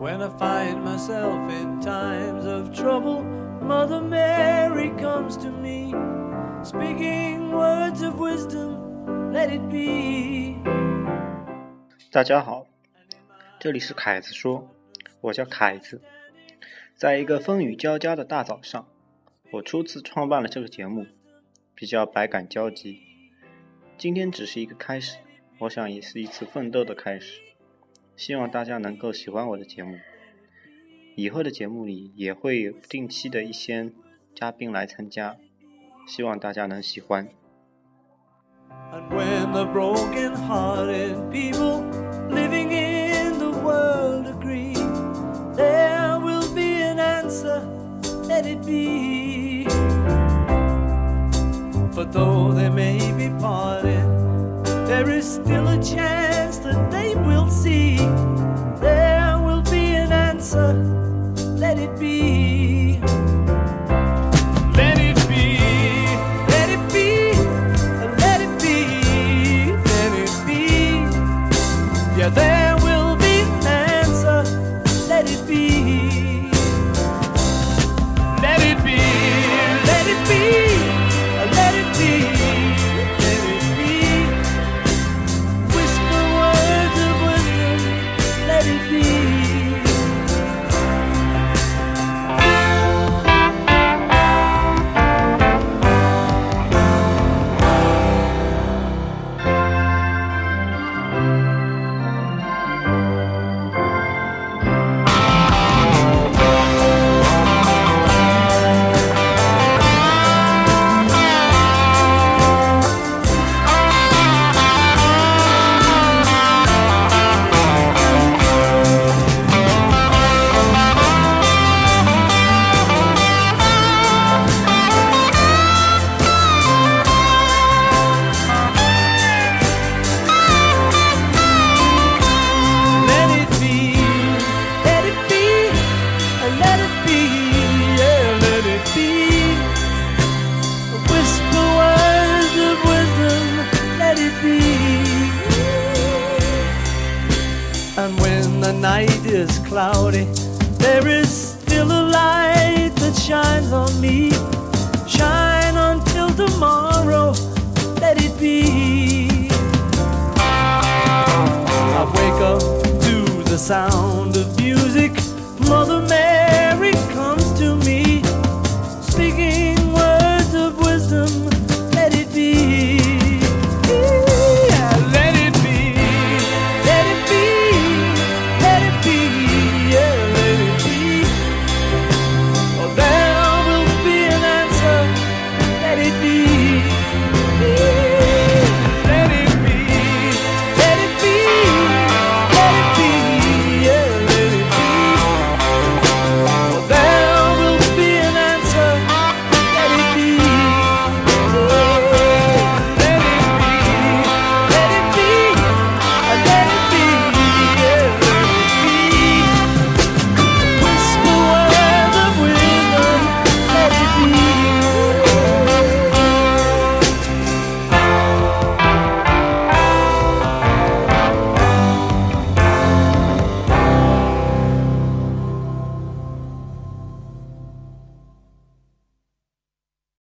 When I find myself in times of trouble, Mother Mary comes to me, speaking words of wisdom, let it be. 大家好，这里是凯子说，我叫凯子。在一个风雨交加的大早上，我初次创办了这个节目，比较百感交集。今天只是一个开始，我想也是一次奋斗的开始。希望大家能够喜欢我的节目。以后的节目里也会有定期的一些嘉宾来参加，希望大家能喜欢。And when the broken-hearted people living in the world agree, there will be an answer, let it be. For though they may be parted, there is still a chance that they will see. There will be an answer, let it be. Let it be, let it be, let it be, let it be. Yeah, there And when the night is cloudy, there is still a light that shines on me. Shine until tomorrow, let it be. I wake up to the sound